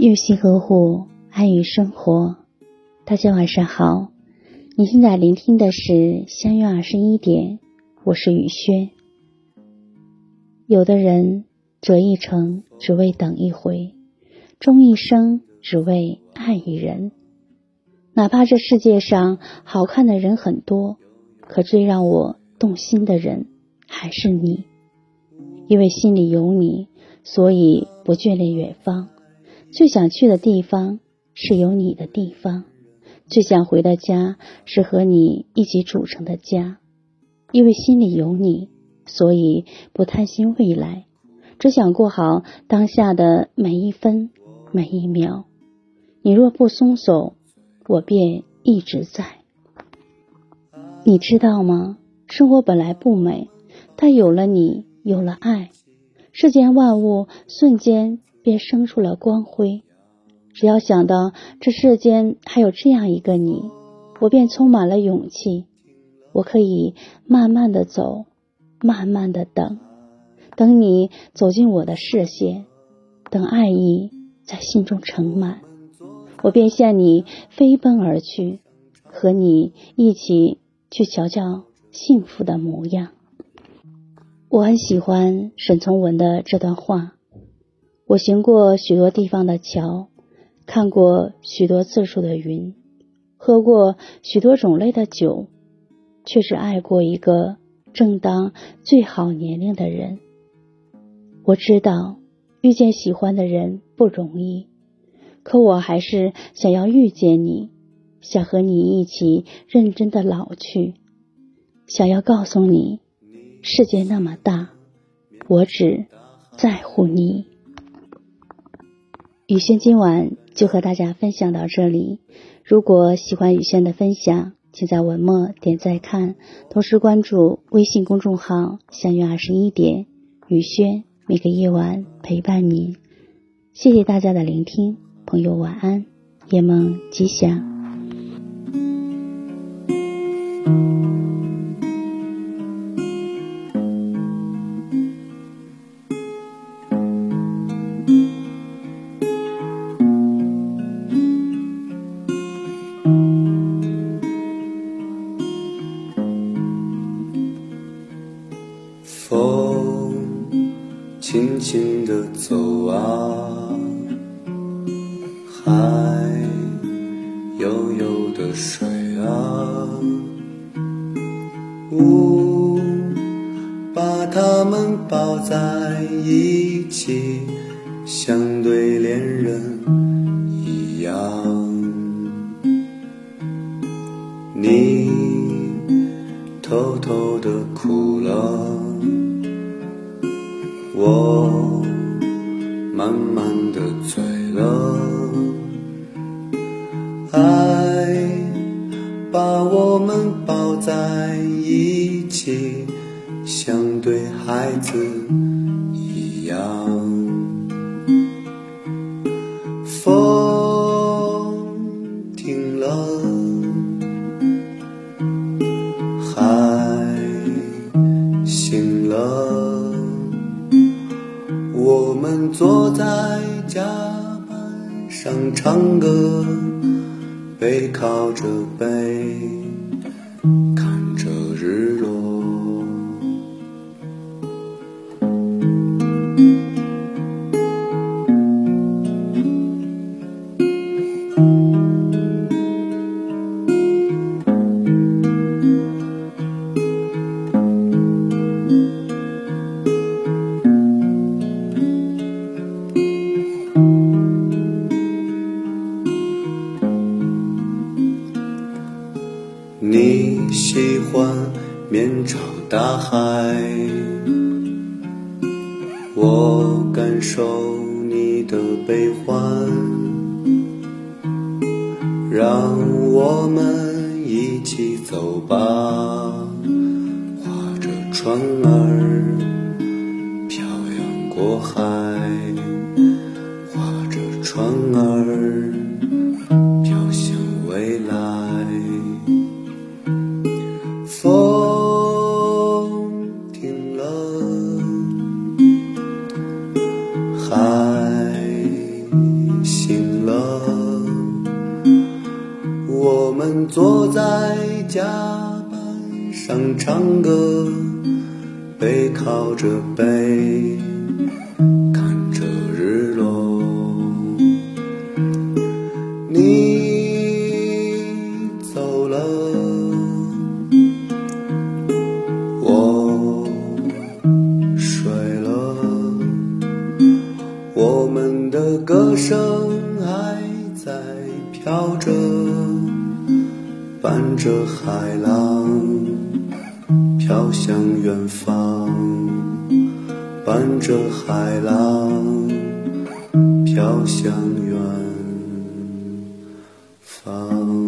用心呵护，爱与生活。大家晚上好，你现在聆听的是相约二十一点，我是雨轩。有的人折一程只为等一回，终一生只为爱一人。哪怕这世界上好看的人很多，可最让我动心的人还是你。因为心里有你，所以不眷恋远方。最想去的地方是有你的地方，最想回的家是和你一起组成的家。因为心里有你，所以不贪心未来，只想过好当下的每一分每一秒。你若不松手，我便一直在。你知道吗？生活本来不美，但有了你，有了爱，世间万物瞬间。便生出了光辉。只要想到这世间还有这样一个你，我便充满了勇气。我可以慢慢的走，慢慢的等，等你走进我的视线，等爱意在心中盛满，我便向你飞奔而去，和你一起去瞧瞧幸福的模样。我很喜欢沈从文的这段话。我行过许多地方的桥，看过许多次数的云，喝过许多种类的酒，却只爱过一个正当最好年龄的人。我知道遇见喜欢的人不容易，可我还是想要遇见你，想和你一起认真的老去，想要告诉你，世界那么大，我只在乎你。雨轩今晚就和大家分享到这里。如果喜欢雨轩的分享，请在文末点赞看，同时关注微信公众号“相约二十一点”，雨轩每个夜晚陪伴你。谢谢大家的聆听，朋友晚安，夜梦吉祥。轻轻地走啊，海悠悠的水啊，呜把它们抱在一起，像对恋人一样。你偷偷的哭了。我慢慢的醉了，爱把我们抱在一起，像对孩子一样。风停了，海醒了我们坐在甲板上唱歌，背靠着背。喜欢面朝大海，我感受你的悲欢，让我们一起走吧，划着船儿漂洋过海，坐在甲板上唱歌，背靠着背，看着日落。你走了，我睡了，我们的歌声还在飘着。伴着海浪飘向远方，伴着海浪飘向远方。